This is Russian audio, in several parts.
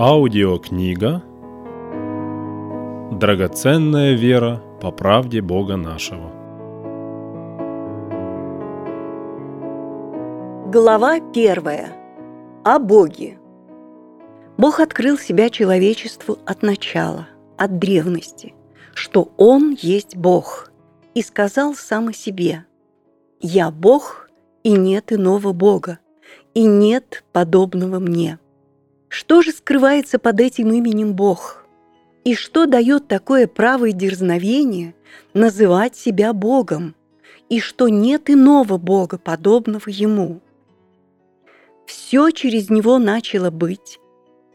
Аудиокнига Драгоценная вера по правде Бога нашего. Глава первая. О Боге. Бог открыл себя человечеству от начала, от древности, что Он есть Бог, и сказал сам о себе «Я Бог, и нет иного Бога, и нет подобного мне». Что же скрывается под этим именем Бог? И что дает такое право и дерзновение называть себя Богом? И что нет иного Бога, подобного Ему? Все через Него начало быть,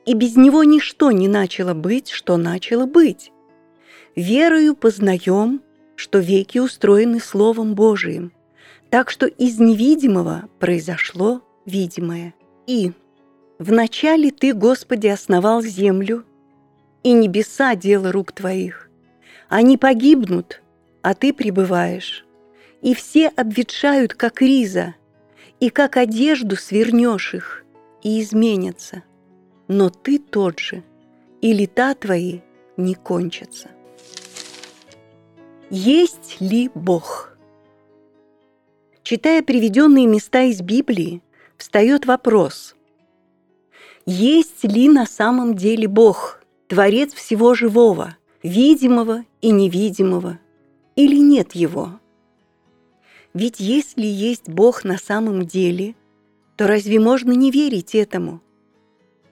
и без Него ничто не начало быть, что начало быть. Верою познаем, что веки устроены Словом Божиим, так что из невидимого произошло видимое. И Вначале Ты, Господи, основал землю, и небеса – дело рук Твоих. Они погибнут, а Ты пребываешь, и все обветшают, как риза, и как одежду свернешь их, и изменятся. Но Ты тот же, и лета Твои не кончатся. Есть ли Бог? Читая приведенные места из Библии, встает вопрос – есть ли на самом деле Бог, Творец всего живого, видимого и невидимого, или нет Его? Ведь если есть Бог на самом деле, то разве можно не верить этому?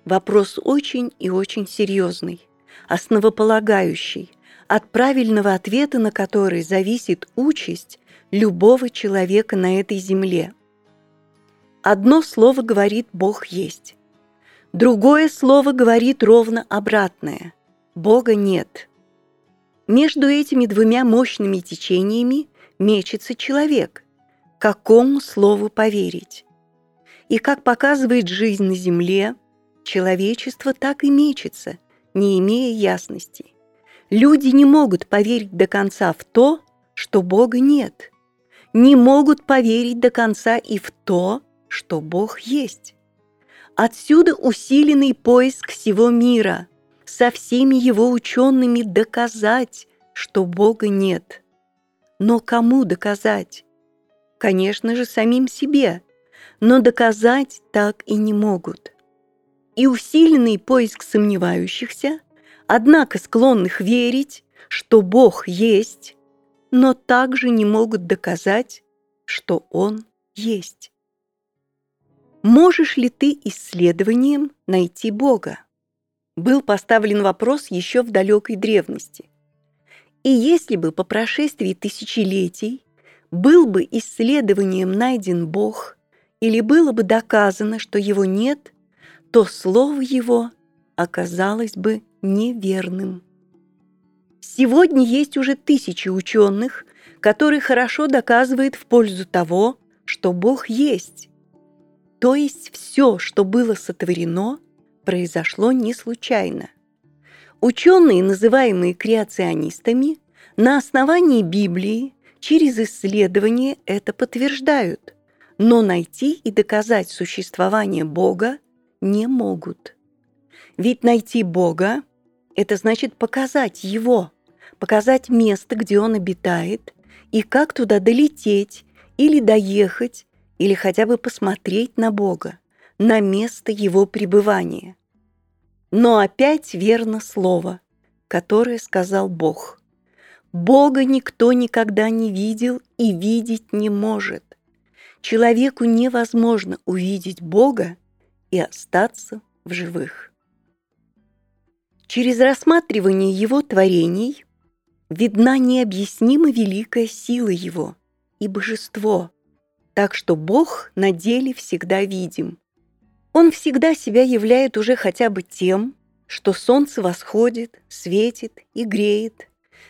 Вопрос очень и очень серьезный, основополагающий, от правильного ответа на который зависит участь любого человека на этой земле. Одно слово говорит «Бог есть», Другое слово говорит ровно обратное. Бога нет. Между этими двумя мощными течениями мечется человек. Какому слову поверить? И как показывает жизнь на Земле, человечество так и мечется, не имея ясности. Люди не могут поверить до конца в то, что Бога нет. Не могут поверить до конца и в то, что Бог есть. Отсюда усиленный поиск всего мира, со всеми его учеными доказать, что Бога нет. Но кому доказать? Конечно же, самим себе, но доказать так и не могут. И усиленный поиск сомневающихся, однако склонных верить, что Бог есть, но также не могут доказать, что Он есть. Можешь ли ты исследованием найти Бога? Был поставлен вопрос еще в далекой древности. И если бы по прошествии тысячелетий был бы исследованием найден Бог, или было бы доказано, что его нет, то слово его оказалось бы неверным. Сегодня есть уже тысячи ученых, которые хорошо доказывают в пользу того, что Бог есть, то есть все, что было сотворено, произошло не случайно. Ученые, называемые креационистами, на основании Библии через исследование это подтверждают, но найти и доказать существование Бога не могут. Ведь найти Бога – это значит показать Его, показать место, где Он обитает, и как туда долететь или доехать, или хотя бы посмотреть на Бога, на место Его пребывания. Но опять верно слово, которое сказал Бог. Бога никто никогда не видел и видеть не может. Человеку невозможно увидеть Бога и остаться в живых. Через рассматривание Его творений видна необъяснимо великая сила Его и божество – так что Бог на деле всегда видим. Он всегда себя являет уже хотя бы тем, что солнце восходит, светит и греет,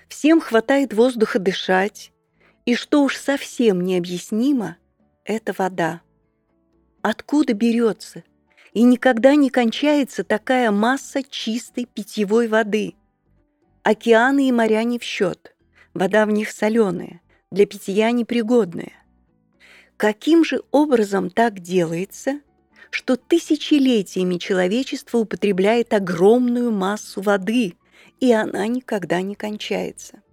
всем хватает воздуха дышать, и что уж совсем необъяснимо, это вода. Откуда берется и никогда не кончается такая масса чистой питьевой воды? Океаны и моря не в счет, вода в них соленая, для питья непригодная. Каким же образом так делается, что тысячелетиями человечество употребляет огромную массу воды, и она никогда не кончается.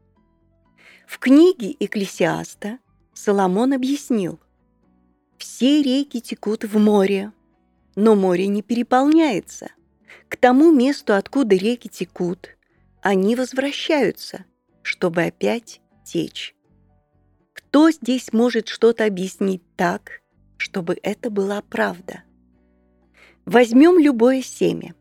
В книге Экклесиаста Соломон объяснил, «Все реки текут в море, но море не переполняется. К тому месту, откуда реки текут, они возвращаются, чтобы опять течь. Кто здесь может что-то объяснить так, чтобы это была правда? Возьмем любое семя.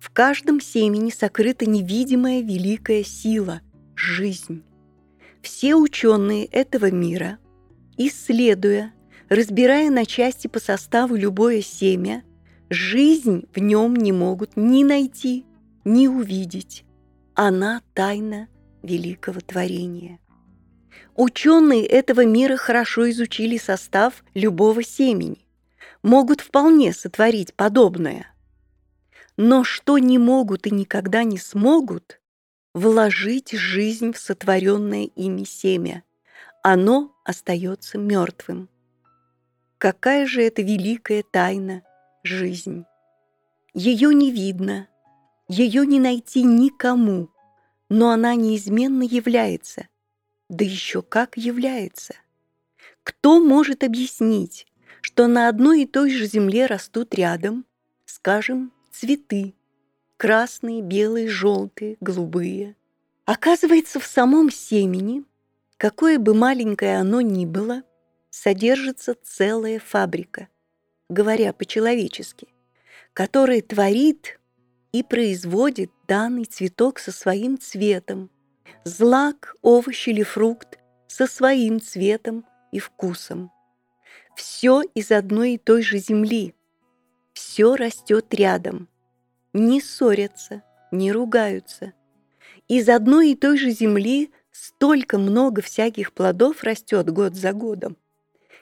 В каждом семени сокрыта невидимая великая сила – жизнь. Все ученые этого мира, исследуя, разбирая на части по составу любое семя, жизнь в нем не могут ни найти, ни увидеть. Она тайна великого творения. Ученые этого мира хорошо изучили состав любого семени, могут вполне сотворить подобное. Но что не могут и никогда не смогут, вложить жизнь в сотворенное ими семя. Оно остается мертвым. Какая же это великая тайна – жизнь! Ее не видно, ее не найти никому, но она неизменно является, да еще как является. Кто может объяснить, что на одной и той же земле растут рядом, скажем, цветы, красные, белые, желтые, голубые. Оказывается, в самом семени, какое бы маленькое оно ни было, содержится целая фабрика, говоря по-человечески, которая творит и производит данный цветок со своим цветом, злак, овощ или фрукт со своим цветом и вкусом. Все из одной и той же земли, все растет рядом, не ссорятся, не ругаются. Из одной и той же земли столько много всяких плодов растет год за годом –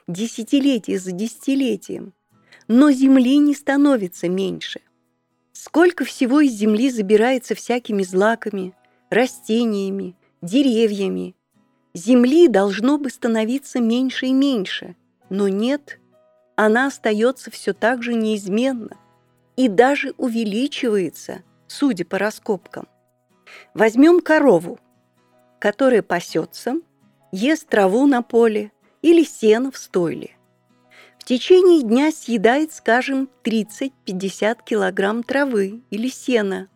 десятилетие за десятилетием, но земли не становится меньше. Сколько всего из земли забирается всякими злаками, растениями, деревьями. Земли должно бы становиться меньше и меньше, но нет, она остается все так же неизменно и даже увеличивается, судя по раскопкам. Возьмем корову, которая пасется, ест траву на поле, или сено в стойле. В течение дня съедает, скажем, 30-50 килограмм травы или сена.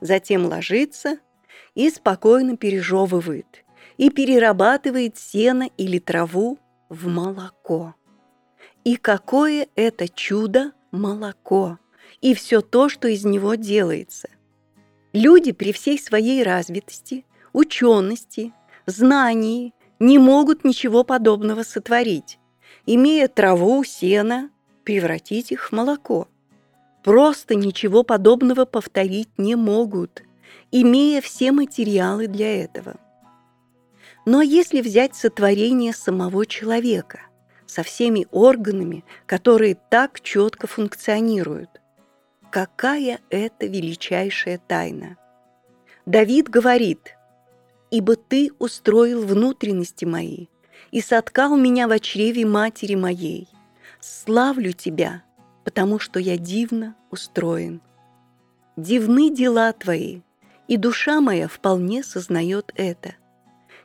Затем ложится и спокойно пережевывает и перерабатывает сено или траву в молоко. И какое это чудо молоко и все то, что из него делается. Люди при всей своей развитости, учености, знании не могут ничего подобного сотворить, имея траву, сено, превратить их в молоко. Просто ничего подобного повторить не могут, имея все материалы для этого. Но если взять сотворение самого человека со всеми органами, которые так четко функционируют, какая это величайшая тайна? Давид говорит – ибо Ты устроил внутренности мои и соткал меня в чреве матери моей. Славлю Тебя, потому что я дивно устроен. Дивны дела Твои, и душа моя вполне сознает это.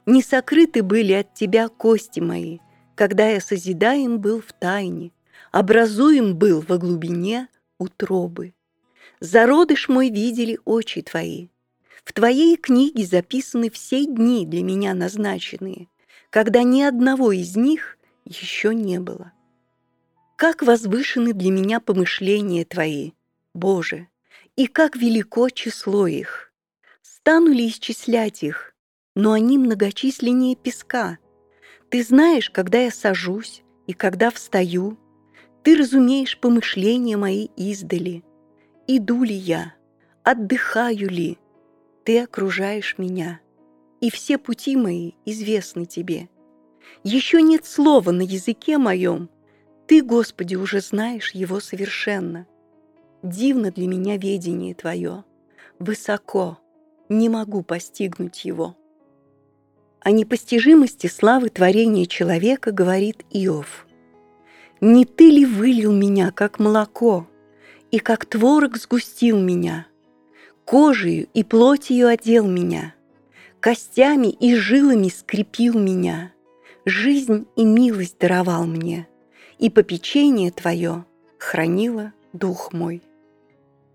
Не сокрыты были от Тебя кости мои, когда я созидаем был в тайне, образуем был во глубине утробы. Зародыш мой видели очи Твои, в твоей книге записаны все дни для меня назначенные, когда ни одного из них еще не было. Как возвышены для меня помышления Твои, Боже, и как велико число их. Стану ли исчислять их, но они многочисленнее песка. Ты знаешь, когда я сажусь и когда встаю. Ты разумеешь помышления мои издали. Иду ли я, отдыхаю ли, ты окружаешь меня, и все пути мои известны Тебе. Еще нет слова на языке моем, Ты, Господи, уже знаешь его совершенно. Дивно для меня ведение Твое, высоко, не могу постигнуть его. О непостижимости славы творения человека говорит Иов. Не ты ли вылил меня, как молоко, и как творог сгустил меня? Кожею и плотью одел меня, костями и жилами скрепил меня, жизнь и милость даровал мне, и попечение Твое хранило дух мой.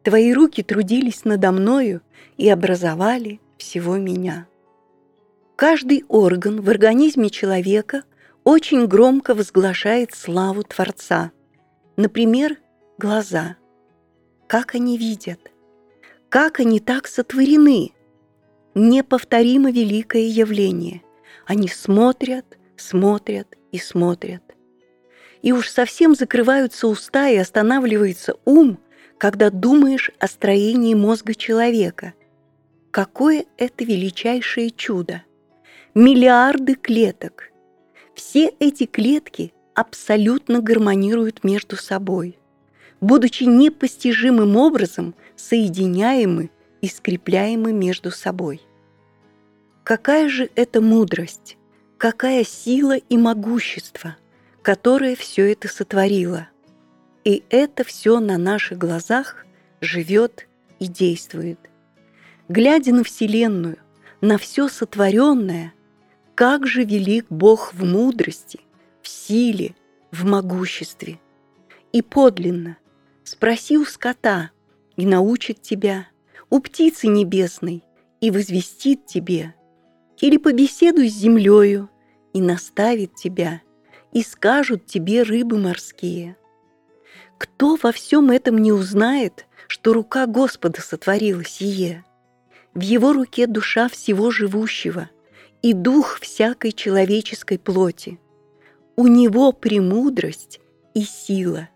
Твои руки трудились надо мною и образовали всего меня. Каждый орган в организме человека очень громко возглашает славу Творца. Например, глаза. Как они видят? Как они так сотворены? Неповторимо великое явление. Они смотрят, смотрят и смотрят. И уж совсем закрываются уста и останавливается ум, когда думаешь о строении мозга человека. Какое это величайшее чудо! миллиарды клеток. Все эти клетки абсолютно гармонируют между собой, будучи непостижимым образом соединяемы и скрепляемы между собой. Какая же это мудрость, какая сила и могущество, которое все это сотворило. И это все на наших глазах живет и действует. Глядя на Вселенную, на все сотворенное – как же велик Бог в мудрости, в силе, в могуществе. И подлинно спроси у скота, и научит тебя, у птицы небесной, и возвестит тебе, или побеседуй с землею, и наставит тебя, и скажут тебе рыбы морские. Кто во всем этом не узнает, что рука Господа сотворила сие? В его руке душа всего живущего – и дух всякой человеческой плоти. У него премудрость и сила,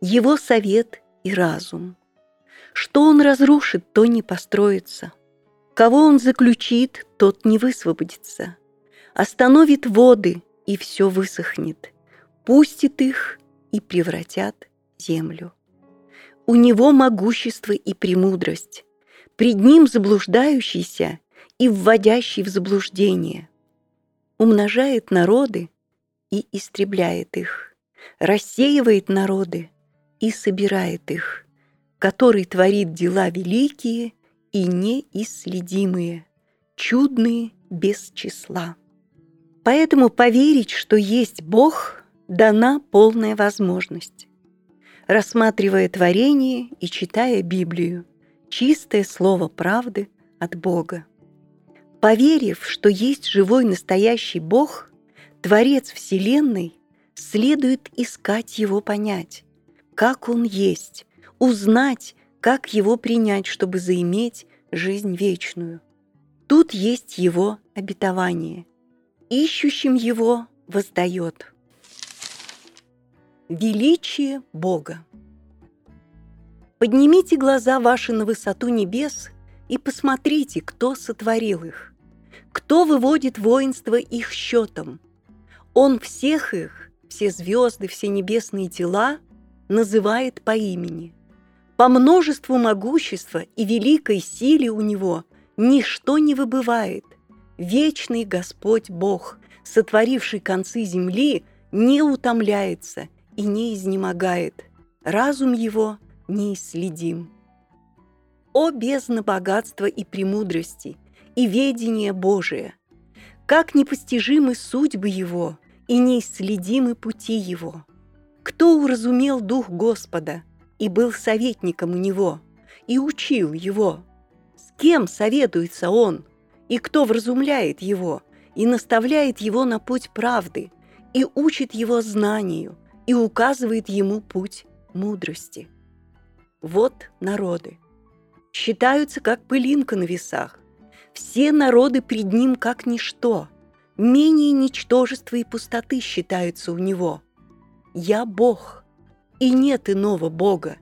его совет и разум. Что он разрушит, то не построится. Кого он заключит, тот не высвободится. Остановит воды, и все высохнет. Пустит их и превратят землю. У него могущество и премудрость. Пред ним заблуждающийся и вводящий в заблуждение, умножает народы и истребляет их, рассеивает народы и собирает их, который творит дела великие и неисследимые, чудные без числа. Поэтому поверить, что есть Бог, дана полная возможность. Рассматривая творение и читая Библию, чистое слово правды от Бога. Поверив, что есть живой настоящий Бог, Творец Вселенной, следует искать Его понять, как Он есть, узнать, как Его принять, чтобы заиметь жизнь вечную. Тут есть Его обетование. Ищущим Его воздает. Величие Бога. Поднимите глаза ваши на высоту небес и посмотрите, кто сотворил их. Кто выводит воинство их счетом? Он всех их, все звезды, все небесные тела, называет по имени. По множеству могущества и великой силе у него ничто не выбывает. Вечный Господь Бог, сотворивший концы земли, не утомляется и не изнемогает. Разум его неисследим. О бездна богатства и премудрости, и ведение Божие, как непостижимы судьбы Его и неисследимы пути Его. Кто уразумел Дух Господа и был советником у Него, и учил Его? С кем советуется Он, и кто вразумляет Его, и наставляет Его на путь правды, и учит Его знанию, и указывает Ему путь мудрости? Вот народы. Считаются, как пылинка на весах, все народы пред ним как ничто, менее ничтожества и пустоты считаются у него. Я Бог, и нет иного Бога,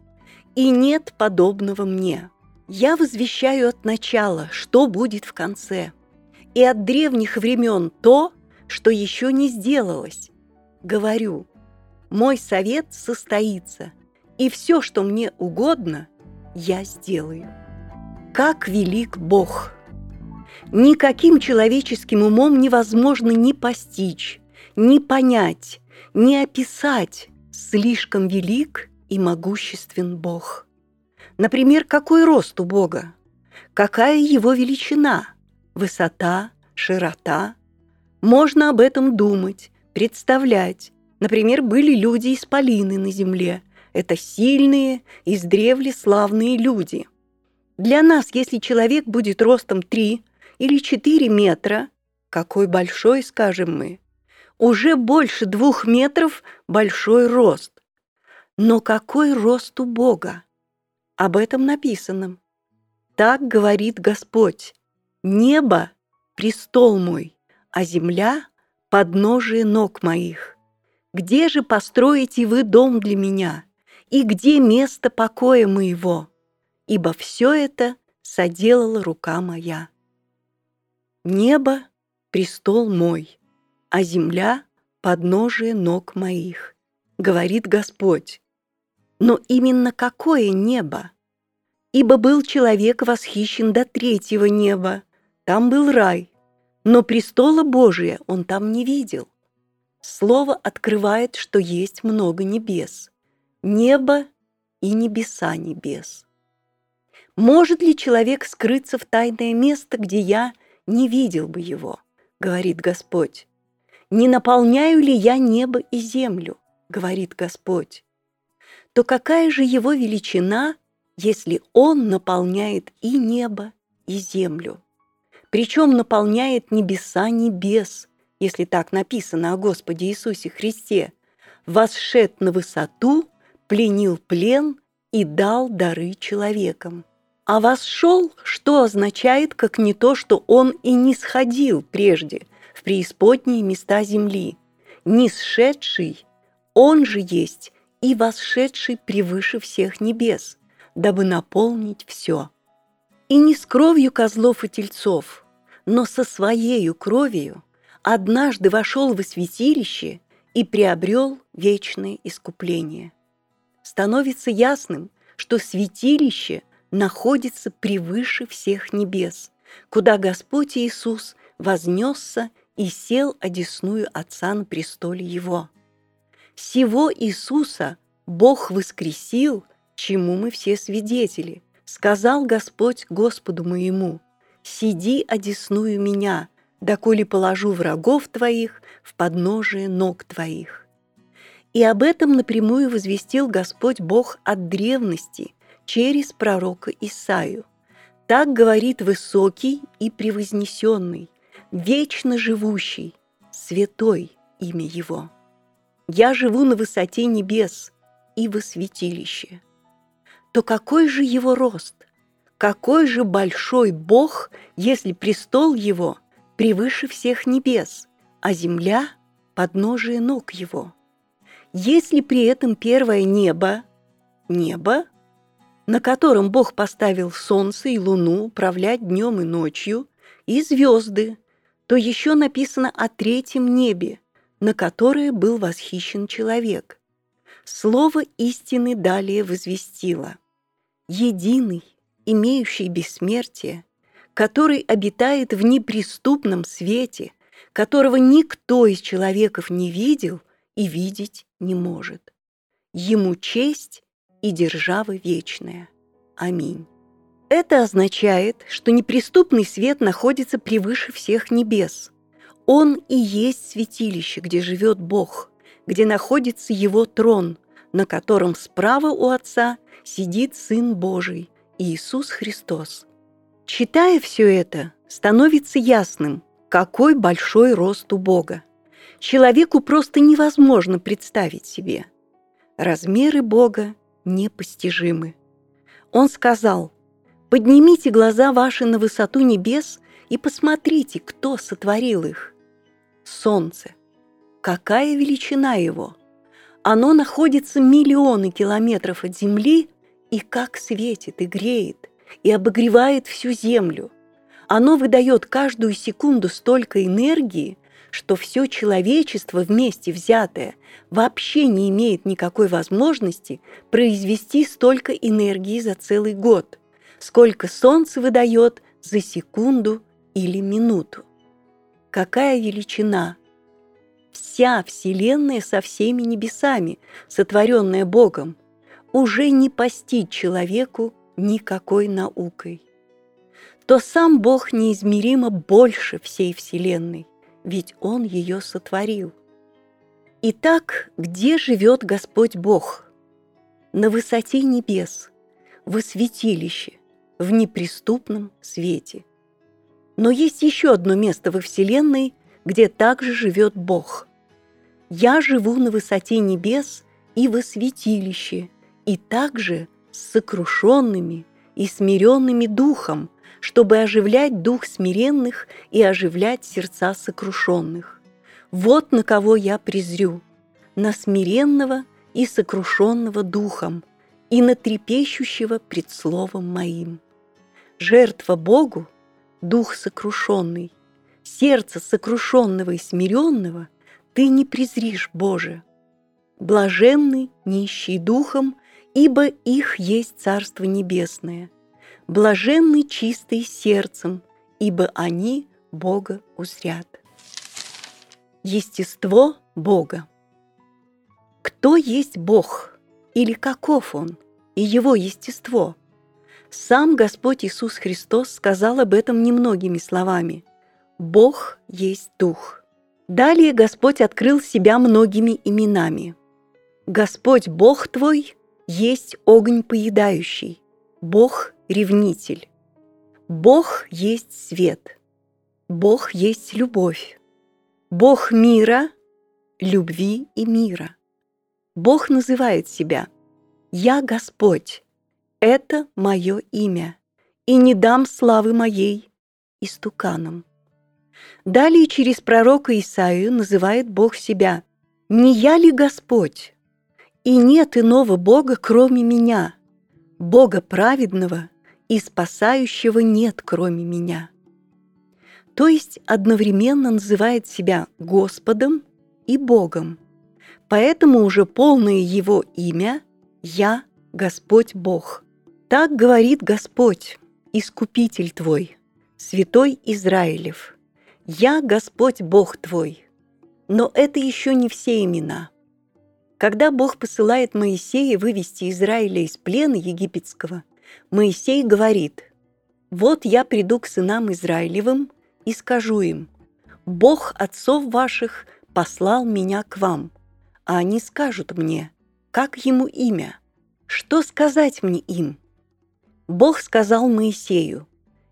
и нет подобного мне. Я возвещаю от начала, что будет в конце, и от древних времен то, что еще не сделалось. Говорю, мой совет состоится, и все, что мне угодно, я сделаю. Как велик Бог! никаким человеческим умом невозможно ни постичь, ни понять, ни описать слишком велик и могуществен Бог. Например, какой рост у Бога? Какая его величина? Высота, широта? Можно об этом думать, представлять. Например, были люди-исполины на земле. Это сильные, издревле славные люди. Для нас, если человек будет ростом 3 или 4 метра, какой большой, скажем мы, уже больше двух метров большой рост. Но какой рост у Бога? Об этом написано. Так говорит Господь. Небо — престол мой, а земля — подножие ног моих. Где же построите вы дом для меня? И где место покоя моего? Ибо все это соделала рука моя. Небо — престол мой, а земля — подножие ног моих, говорит Господь. Но именно какое небо? Ибо был человек восхищен до третьего неба, там был рай, но престола Божия он там не видел. Слово открывает, что есть много небес, небо и небеса небес. Может ли человек скрыться в тайное место, где я не видел бы его, говорит Господь? Не наполняю ли я небо и землю, говорит Господь? то какая же его величина, если он наполняет и небо, и землю? Причем наполняет небеса небес, если так написано о Господе Иисусе Христе, восшед на высоту, пленил плен и дал дары человекам. А восшел, что означает, как не то, что он и не сходил прежде в преисподние места земли. Не сшедший, он же есть и восшедший превыше всех небес, дабы наполнить все. И не с кровью козлов и тельцов, но со своею кровью однажды вошел во святилище и приобрел вечное искупление. Становится ясным, что святилище находится превыше всех небес, куда Господь Иисус вознесся и сел одесную Отца на престоле Его – Сего Иисуса Бог воскресил, чему мы все свидетели. Сказал Господь Господу моему, «Сиди, одесную меня, доколе положу врагов твоих в подножие ног твоих». И об этом напрямую возвестил Господь Бог от древности через пророка Исаию. Так говорит высокий и превознесенный, вечно живущий, святой имя Его. Я живу на высоте небес и во святилище. То какой же его рост? Какой же большой Бог, если престол его превыше всех небес, а земля – подножие ног его? Если при этом первое небо – небо, на котором Бог поставил солнце и луну управлять днем и ночью, и звезды, то еще написано о третьем небе – на которое был восхищен человек. Слово истины далее возвестило. Единый, имеющий бессмертие, который обитает в неприступном свете, которого никто из человеков не видел и видеть не может. Ему честь и держава вечная. Аминь. Это означает, что неприступный свет находится превыше всех небес – он и есть святилище, где живет Бог, где находится Его трон, на котором справа у Отца сидит Сын Божий, Иисус Христос. Читая все это, становится ясным, какой большой рост у Бога. Человеку просто невозможно представить себе. Размеры Бога непостижимы. Он сказал, «Поднимите глаза ваши на высоту небес и посмотрите, кто сотворил их. Солнце. Какая величина его! Оно находится миллионы километров от Земли и как светит и греет, и обогревает всю Землю. Оно выдает каждую секунду столько энергии, что все человечество вместе взятое вообще не имеет никакой возможности произвести столько энергии за целый год, сколько Солнце выдает за секунду или минуту какая величина! вся Вселенная со всеми небесами, сотворенная Богом, уже не постить человеку никакой наукой, то сам Бог неизмеримо больше всей Вселенной, ведь Он ее сотворил. Итак, где живет Господь Бог? На высоте небес, во святилище, в неприступном свете. Но есть еще одно место во Вселенной, где также живет Бог. Я живу на высоте небес и во святилище, и также с сокрушенными и смиренными духом, чтобы оживлять дух смиренных и оживлять сердца сокрушенных. Вот на кого я презрю, на смиренного и сокрушенного духом, и на трепещущего пред словом моим. Жертва Богу – дух сокрушенный, сердце сокрушенного и смиренного ты не презришь, Боже. Блаженный, нищий духом, ибо их есть Царство Небесное. Блаженный, чистый сердцем, ибо они Бога узрят. Естество Бога. Кто есть Бог или каков Он и Его естество? Сам Господь Иисус Христос сказал об этом немногими словами. Бог есть Дух. Далее Господь открыл себя многими именами. Господь Бог твой есть огонь поедающий, Бог – ревнитель. Бог есть свет, Бог есть любовь, Бог мира, любви и мира. Бог называет себя «Я Господь, это мое имя, и не дам славы моей истуканам». Далее через пророка Исаию называет Бог себя «Не я ли Господь? И нет иного Бога, кроме меня, Бога праведного и спасающего нет, кроме меня» то есть одновременно называет себя Господом и Богом. Поэтому уже полное его имя «Я Господь Бог». Так говорит Господь, Искупитель твой, Святой Израилев. «Я Господь Бог твой». Но это еще не все имена. Когда Бог посылает Моисея вывести Израиля из плена египетского, Моисей говорит, «Вот я приду к сынам Израилевым и скажу им, «Бог отцов ваших послал меня к вам», а они скажут мне, как ему имя, что сказать мне им? Бог сказал Моисею,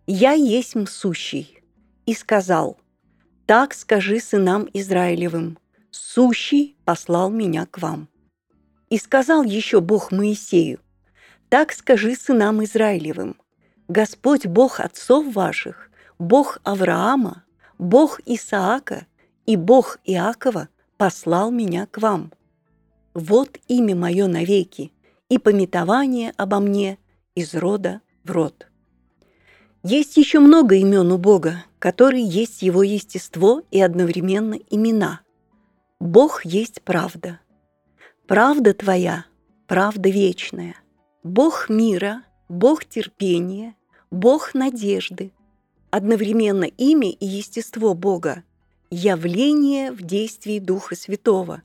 «Я есть сущий», и сказал, «Так скажи сынам Израилевым, сущий послал меня к вам». И сказал еще Бог Моисею, «Так скажи сынам Израилевым, Господь Бог отцов ваших Бог Авраама, Бог Исаака и Бог Иакова послал меня к вам. Вот имя мое навеки, и пометование обо мне из рода в род. Есть еще много имен у Бога, которые есть Его естество и одновременно имена. Бог есть правда. Правда Твоя, правда вечная. Бог мира, Бог терпения, Бог надежды, одновременно имя и естество Бога, явление в действии Духа Святого,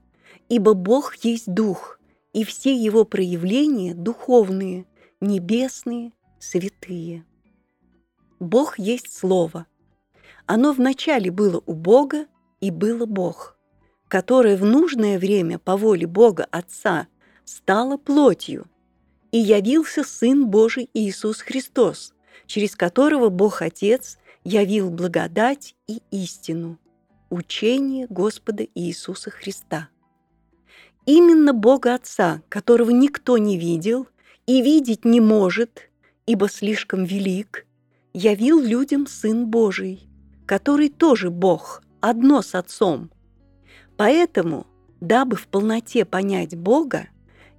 ибо Бог есть Дух, и все Его проявления духовные, небесные, святые. Бог есть Слово. Оно вначале было у Бога и было Бог, которое в нужное время по воле Бога Отца стало плотью, и явился Сын Божий Иисус Христос, через которого Бог Отец явил благодать и истину, учение Господа Иисуса Христа. Именно Бога Отца, которого никто не видел и видеть не может, ибо слишком велик, явил людям Сын Божий, который тоже Бог, одно с Отцом. Поэтому, дабы в полноте понять Бога,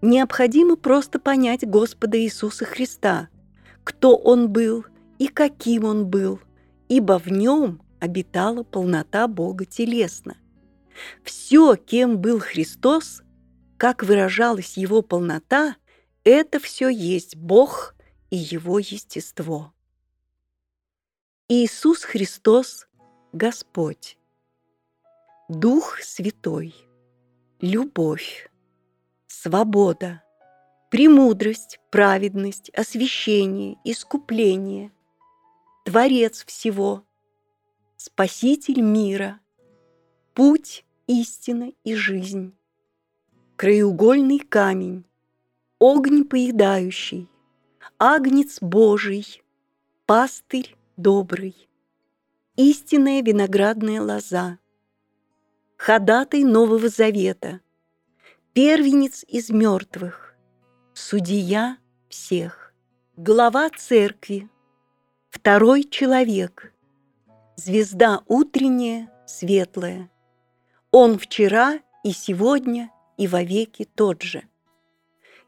необходимо просто понять Господа Иисуса Христа – кто он был и каким он был, ибо в нем обитала полнота Бога телесно. Все, кем был Христос, как выражалась его полнота, это все есть Бог и его естество. Иисус Христос – Господь. Дух Святой, любовь, свобода, премудрость, праведность, освящение, искупление, Творец всего, Спаситель мира, путь, истина и жизнь, краеугольный камень, огонь поедающий, агнец Божий, пастырь добрый, истинная виноградная лоза, ходатай Нового Завета, первенец из мертвых, судья всех, глава церкви, второй человек, звезда утренняя, светлая. Он вчера и сегодня и вовеки тот же.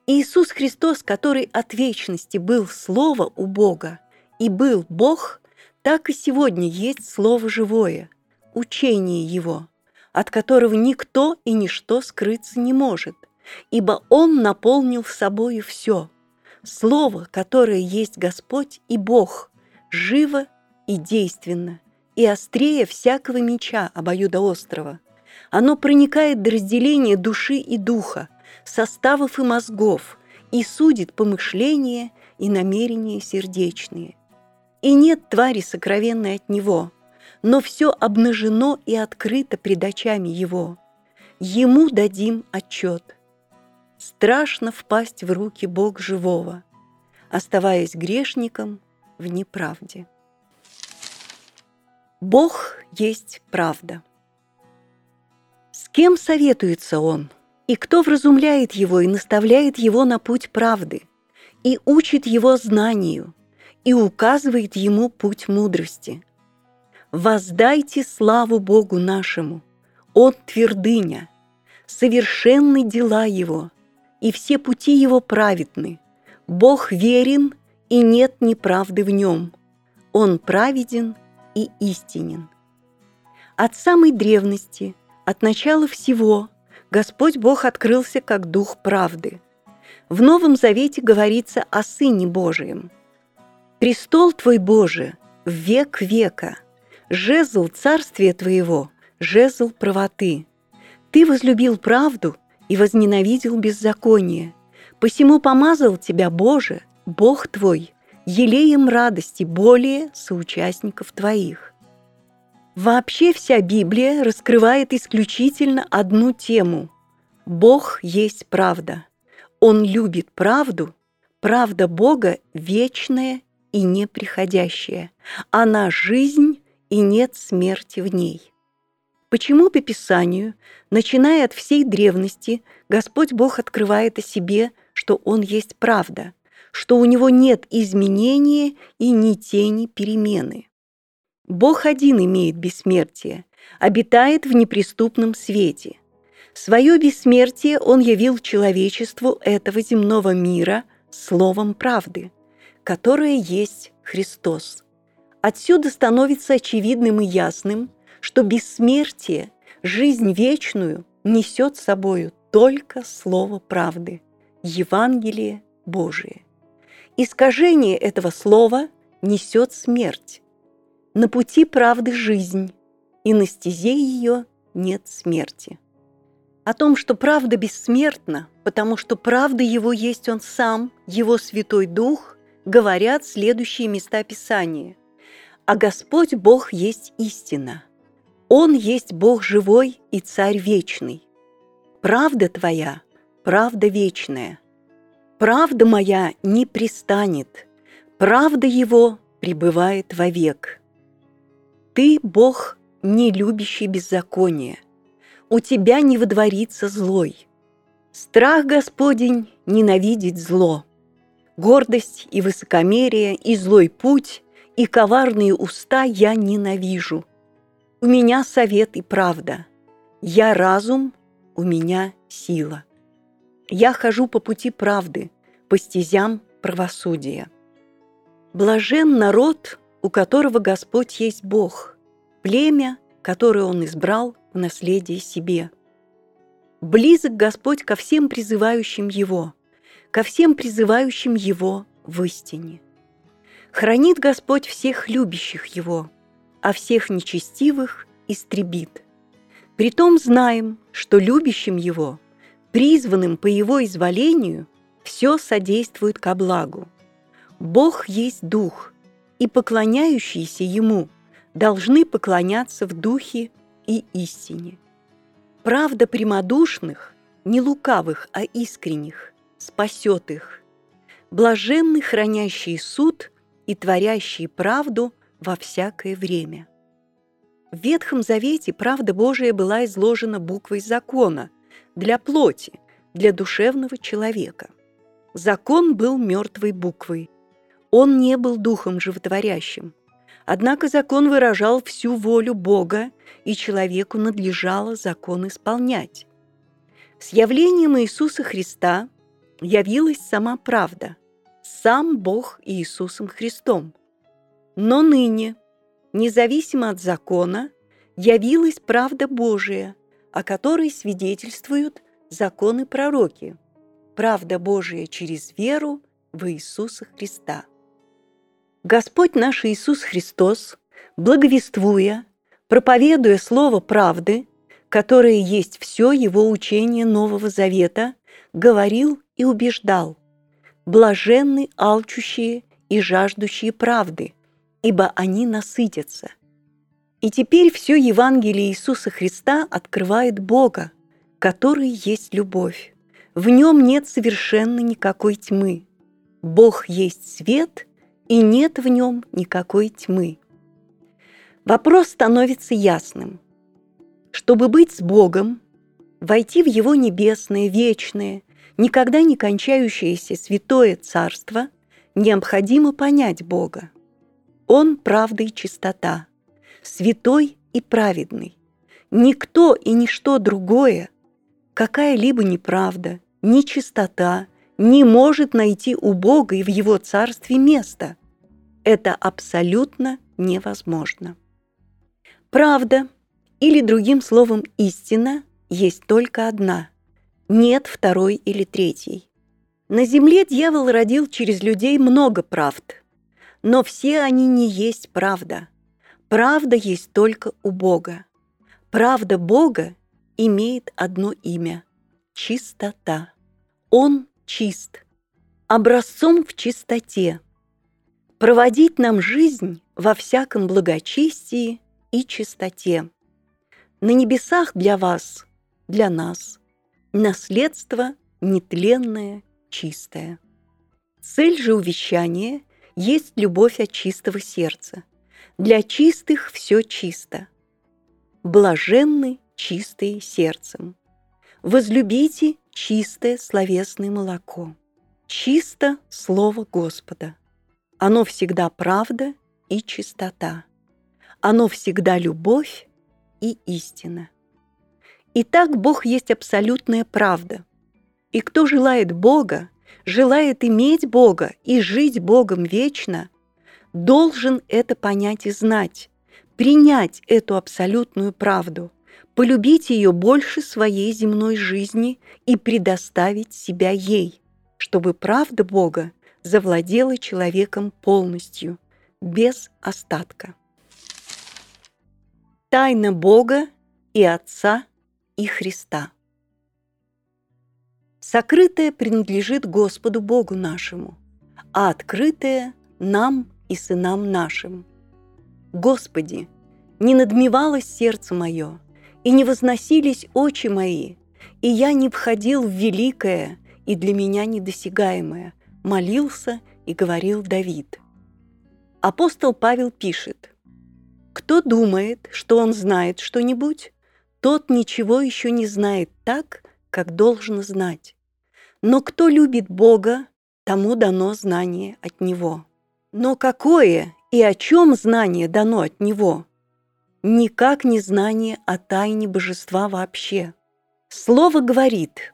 Иисус Христос, который от вечности был Слово у Бога и был Бог, так и сегодня есть Слово живое, учение Его, от которого никто и ничто скрыться не может, ибо Он наполнил собою все. Слово, которое есть Господь и Бог, живо и действенно, и острее всякого меча обоюдоострого. Оно проникает до разделения души и духа, составов и мозгов, и судит помышления и намерения сердечные – и нет твари сокровенной от него, но все обнажено и открыто пред очами его. Ему дадим отчет. Страшно впасть в руки Бог живого, оставаясь грешником в неправде. Бог есть правда. С кем советуется Он, и кто вразумляет его и наставляет его на путь правды, и учит его знанию, и указывает ему путь мудрости. «Воздайте славу Богу нашему, Он твердыня, совершенны дела Его, и все пути Его праведны. Бог верен, и нет неправды в Нем. Он праведен и истинен». От самой древности, от начала всего, Господь Бог открылся как Дух правды. В Новом Завете говорится о Сыне Божием – Престол Твой, Боже, век века, жезл царствия Твоего, жезл правоты. Ты возлюбил правду и возненавидел беззаконие. Посему помазал Тебя, Боже, Бог Твой, елеем радости более соучастников Твоих. Вообще вся Библия раскрывает исключительно одну тему – Бог есть правда. Он любит правду, правда Бога вечная и неприходящее. Она жизнь, и нет смерти в ней. Почему по Писанию, начиная от всей древности, Господь Бог открывает о себе, что Он есть правда, что у Него нет изменения и ни тени перемены? Бог один имеет бессмертие, обитает в неприступном свете. Свое бессмертие Он явил человечеству этого земного мира словом правды которое есть Христос. Отсюда становится очевидным и ясным, что бессмертие, жизнь вечную несет с собою только Слово правды, Евангелие Божие. Искажение этого слова несет смерть. На пути правды жизнь, и на стезе ее нет смерти. О том, что правда бессмертна, потому что правда его есть он сам, его Святой Дух, говорят следующие места Писания. «А Господь Бог есть истина. Он есть Бог живой и Царь вечный. Правда Твоя – правда вечная. Правда моя не пристанет, правда Его пребывает вовек. Ты, Бог, не любящий беззаконие, у Тебя не водворится злой. Страх Господень ненавидит зло – Гордость и высокомерие, и злой путь, и коварные уста я ненавижу. У меня совет и правда. Я разум, у меня сила. Я хожу по пути правды, по стезям правосудия. Блажен народ, у которого Господь есть Бог, племя, которое Он избрал в наследие себе. Близок Господь ко всем призывающим Его – ко всем призывающим Его в истине. Хранит Господь всех любящих Его, а всех нечестивых истребит. Притом знаем, что любящим Его, призванным по Его изволению, все содействует ко благу. Бог есть Дух, и поклоняющиеся Ему должны поклоняться в Духе и истине. Правда прямодушных, не лукавых, а искренних, спасет их. Блаженны хранящие суд и творящие правду во всякое время. В Ветхом Завете правда Божия была изложена буквой закона для плоти, для душевного человека. Закон был мертвой буквой. Он не был духом животворящим. Однако закон выражал всю волю Бога, и человеку надлежало закон исполнять. С явлением Иисуса Христа явилась сама правда, сам Бог Иисусом Христом. Но ныне, независимо от закона, явилась правда Божия, о которой свидетельствуют законы пророки. Правда Божия через веру в Иисуса Христа. Господь наш Иисус Христос, благовествуя, проповедуя Слово правды, которое есть все Его учение Нового Завета, говорил и убеждал, блаженны алчущие и жаждущие правды, ибо они насытятся. И теперь все Евангелие Иисуса Христа открывает Бога, который есть любовь. В нем нет совершенно никакой тьмы. Бог есть свет, и нет в нем никакой тьмы. Вопрос становится ясным. Чтобы быть с Богом, войти в Его небесное, вечное, никогда не кончающееся святое царство, необходимо понять Бога. Он – правда и чистота, святой и праведный. Никто и ничто другое, какая-либо неправда, нечистота не может найти у Бога и в Его царстве место. Это абсолютно невозможно. Правда, или другим словом истина, есть только одна – нет второй или третьей. На земле дьявол родил через людей много правд, но все они не есть правда. Правда есть только у Бога. Правда Бога имеет одно имя – чистота. Он чист, образцом в чистоте. Проводить нам жизнь во всяком благочестии и чистоте. На небесах для вас, для нас – Наследство нетленное, чистое. Цель же увещания есть любовь от чистого сердца. Для чистых все чисто. Блаженны чистые сердцем. Возлюбите чистое словесное молоко. Чисто Слово Господа. Оно всегда правда и чистота. Оно всегда любовь и истина. Итак, Бог есть абсолютная правда. И кто желает Бога, желает иметь Бога и жить Богом вечно, должен это понять и знать, принять эту абсолютную правду, полюбить ее больше своей земной жизни и предоставить себя ей, чтобы правда Бога завладела человеком полностью, без остатка. Тайна Бога и Отца – и Христа. Сокрытое принадлежит Господу Богу нашему, а открытое нам и сынам нашим. Господи, не надмевалось сердце мое, и не возносились очи мои, и я не входил в великое и для меня недосягаемое, молился и говорил Давид. Апостол Павел пишет, «Кто думает, что он знает что-нибудь, тот ничего еще не знает так, как должен знать. Но кто любит Бога, тому дано знание от Него. Но какое и о чем знание дано от Него? Никак не знание о тайне божества вообще. Слово говорит,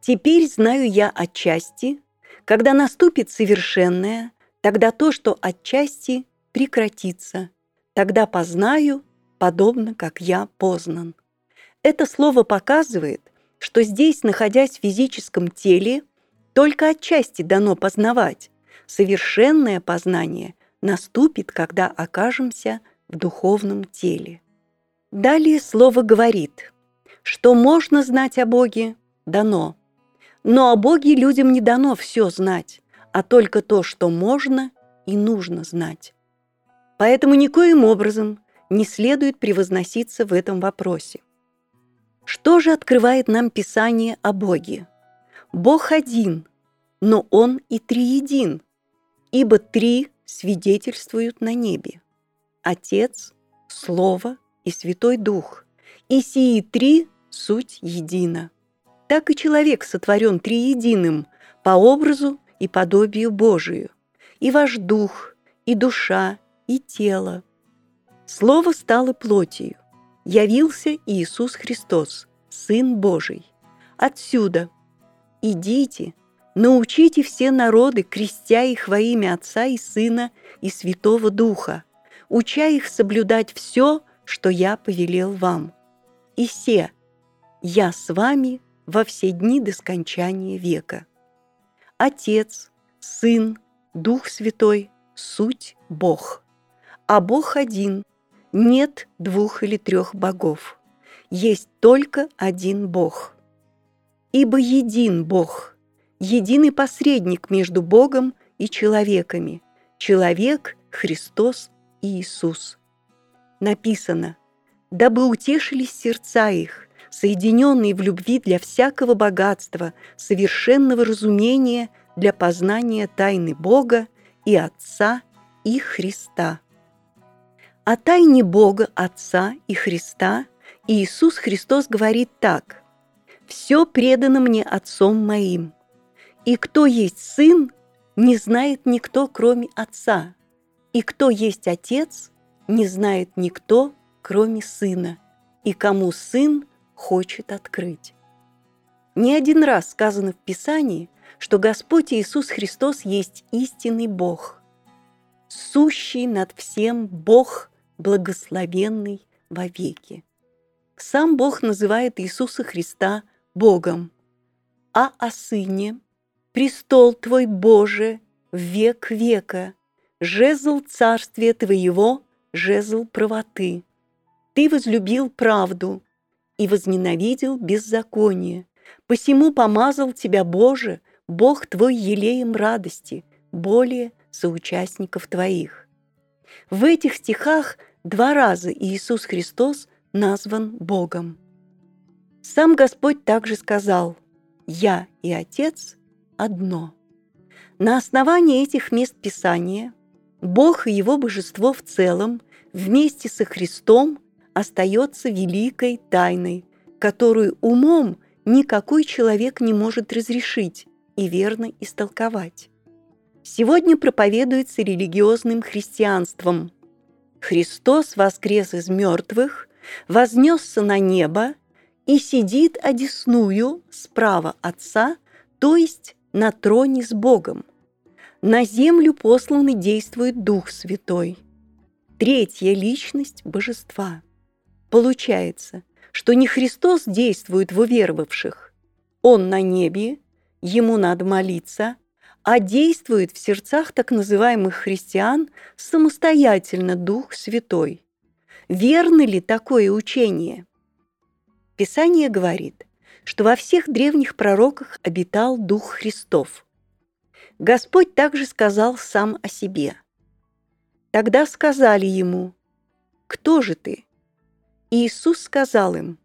«Теперь знаю я отчасти, когда наступит совершенное, тогда то, что отчасти прекратится, тогда познаю, подобно как я познан». Это слово показывает, что здесь, находясь в физическом теле, только отчасти дано познавать. Совершенное познание наступит, когда окажемся в духовном теле. Далее слово говорит Что можно знать о Боге, дано. Но о Боге людям не дано все знать, а только то, что можно и нужно знать. Поэтому никоим образом не следует превозноситься в этом вопросе. Что же открывает нам Писание о Боге? Бог один, но Он и триедин, ибо три свидетельствуют на небе. Отец, Слово и Святой Дух, и сии три – суть едина. Так и человек сотворен триединым по образу и подобию Божию, и ваш дух, и душа, и тело. Слово стало плотью, явился Иисус Христос, Сын Божий. Отсюда идите, научите все народы, крестя их во имя Отца и Сына и Святого Духа, уча их соблюдать все, что я повелел вам. И се, я с вами во все дни до скончания века. Отец, Сын, Дух Святой – суть Бог. А Бог один, нет двух или трех богов. Есть только один Бог. Ибо един Бог, единый посредник между Богом и человеками, человек – Христос Иисус. Написано, дабы утешились сердца их, соединенные в любви для всякого богатства, совершенного разумения для познания тайны Бога и Отца и Христа. О тайне Бога, Отца и Христа Иисус Христос говорит так «Все предано мне Отцом моим, и кто есть Сын, не знает никто, кроме Отца, и кто есть Отец, не знает никто, кроме Сына, и кому Сын хочет открыть». Не один раз сказано в Писании, что Господь Иисус Христос есть истинный Бог, сущий над всем Бог, благословенный вовеки. Сам Бог называет Иисуса Христа Богом, а о Сыне «Престол Твой, Боже, век века, жезл царствия Твоего, жезл правоты. Ты возлюбил правду и возненавидел беззаконие, посему помазал Тебя, Боже, Бог Твой елеем радости, более соучастников Твоих». В этих стихах два раза Иисус Христос назван Богом. Сам Господь также сказал «Я и Отец одно». На основании этих мест Писания Бог и Его божество в целом вместе со Христом остается великой тайной, которую умом никакой человек не может разрешить и верно истолковать. Сегодня проповедуется религиозным христианством. Христос воскрес из мертвых вознесся на небо и сидит одесную справа Отца, то есть на троне с Богом. На землю послан и действует Дух Святой. Третья личность Божества. Получается, что не Христос действует в уверовавших. Он на небе, ему надо молиться, а действует в сердцах так называемых христиан самостоятельно Дух Святой. Верно ли такое учение? Писание говорит, что во всех древних пророках обитал Дух Христов. Господь также сказал сам о себе. Тогда сказали ему, «Кто же ты?» Иисус сказал им,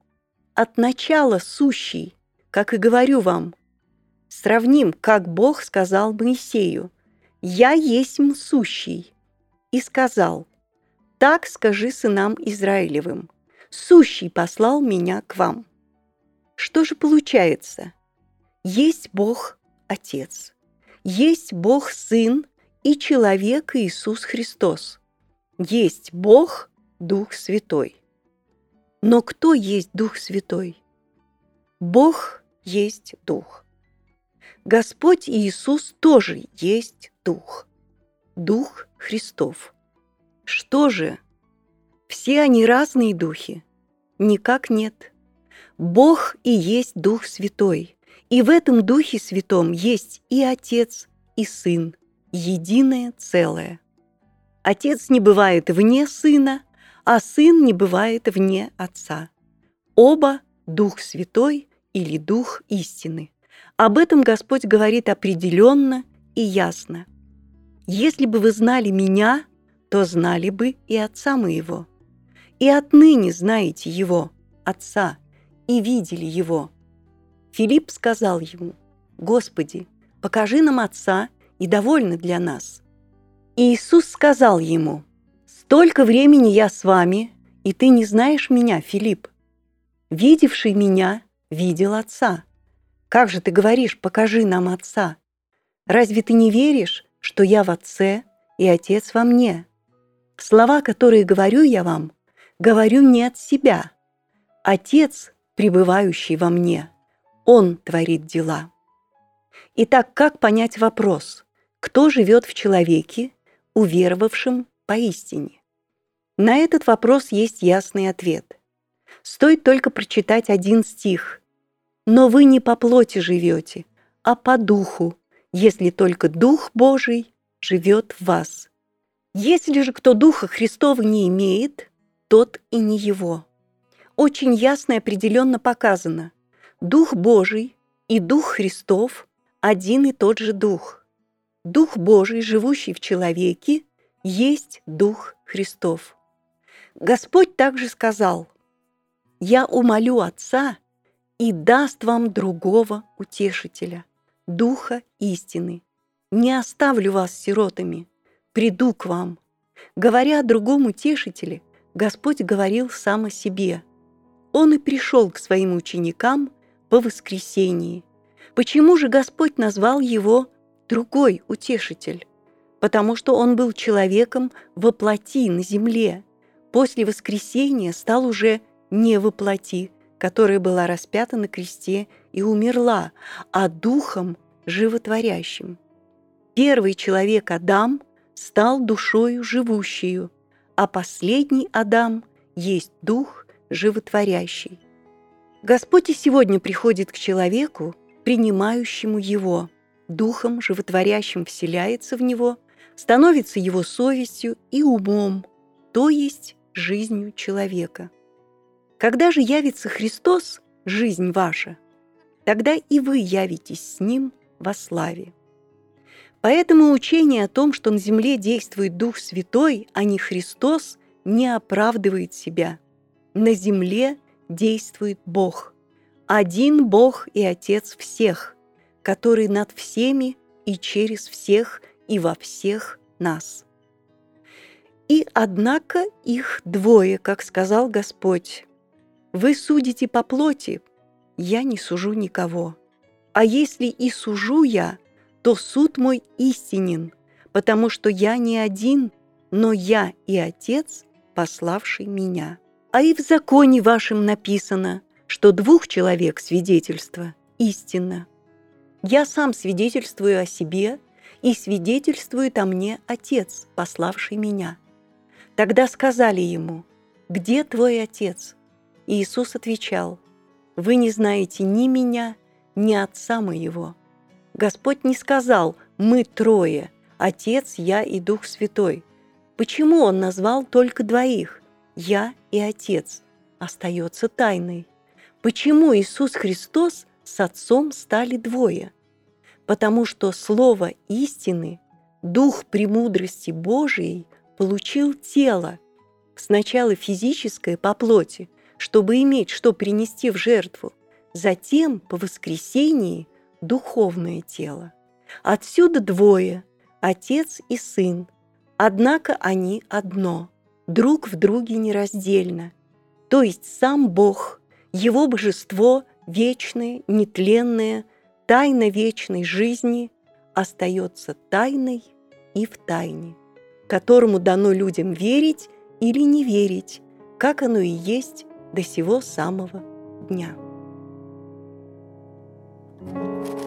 «От начала сущий, как и говорю вам, сравним, как Бог сказал Моисею, «Я есть сущий», и сказал, так скажи сынам Израилевым, сущий послал меня к вам. Что же получается? Есть Бог Отец, есть Бог Сын и человек Иисус Христос, есть Бог Дух Святой. Но кто есть Дух Святой? Бог есть Дух. Господь Иисус тоже есть Дух. Дух Христов – что же? Все они разные духи? Никак нет. Бог и есть Дух Святой, и в этом Духе Святом есть и Отец, и Сын, единое целое. Отец не бывает вне Сына, а Сын не бывает вне Отца. Оба Дух Святой или Дух истины. Об этом Господь говорит определенно и ясно. Если бы вы знали меня, то знали бы и Отца моего. И отныне знаете Его, Отца, и видели Его. Филипп сказал ему, «Господи, покажи нам Отца, и довольно для нас». И Иисус сказал ему, «Столько времени я с вами, и ты не знаешь меня, Филипп. Видевший меня видел Отца. Как же ты говоришь, покажи нам Отца? Разве ты не веришь, что я в Отце и Отец во мне? Слова, которые говорю я вам, говорю не от себя. Отец, пребывающий во мне, Он творит дела. Итак, как понять вопрос, кто живет в человеке, уверовавшем поистине? На этот вопрос есть ясный ответ. Стоит только прочитать один стих. «Но вы не по плоти живете, а по духу, если только Дух Божий живет в вас. Если же кто Духа Христова не имеет, тот и не его». Очень ясно и определенно показано. Дух Божий и Дух Христов – один и тот же Дух. Дух Божий, живущий в человеке, есть Дух Христов. Господь также сказал, «Я умолю Отца и даст вам другого утешителя, Духа истины. Не оставлю вас сиротами, приду к вам». Говоря о другом утешителе, Господь говорил сам о себе. Он и пришел к своим ученикам по воскресении. Почему же Господь назвал его «другой утешитель»? Потому что он был человеком во плоти на земле – после воскресения стал уже не воплоти, которая была распята на кресте и умерла, а духом животворящим. Первый человек Адам стал душою живущую, а последний Адам есть дух животворящий. Господь и сегодня приходит к человеку, принимающему его, духом животворящим вселяется в него, становится его совестью и умом, то есть жизнью человека. Когда же явится Христос, жизнь ваша, тогда и вы явитесь с Ним во славе. Поэтому учение о том, что на земле действует Дух Святой, а не Христос, не оправдывает себя. На земле действует Бог. Один Бог и Отец всех, который над всеми и через всех и во всех нас. И однако их двое, как сказал Господь. Вы судите по плоти, я не сужу никого. А если и сужу я, то суд мой истинен, потому что я не один, но я и Отец, пославший меня. А и в законе вашем написано, что двух человек свидетельство истинно. Я сам свидетельствую о себе, и свидетельствует о мне Отец, пославший меня. Тогда сказали ему, «Где твой отец?» Иисус отвечал, «Вы не знаете ни меня, ни отца моего». Господь не сказал «мы трое, Отец, я и Дух Святой». Почему Он назвал только двоих «я» и Отец»? Остается тайной. Почему Иисус Христос с Отцом стали двое? Потому что Слово истины, Дух премудрости Божией получил тело, сначала физическое по плоти, чтобы иметь что принести в жертву, затем по воскресении духовное тело. Отсюда двое – отец и сын, однако они одно, друг в друге нераздельно. То есть сам Бог, Его божество вечное, нетленное, тайна вечной жизни остается тайной и в тайне которому дано людям верить или не верить, как оно и есть до сего самого дня. thank you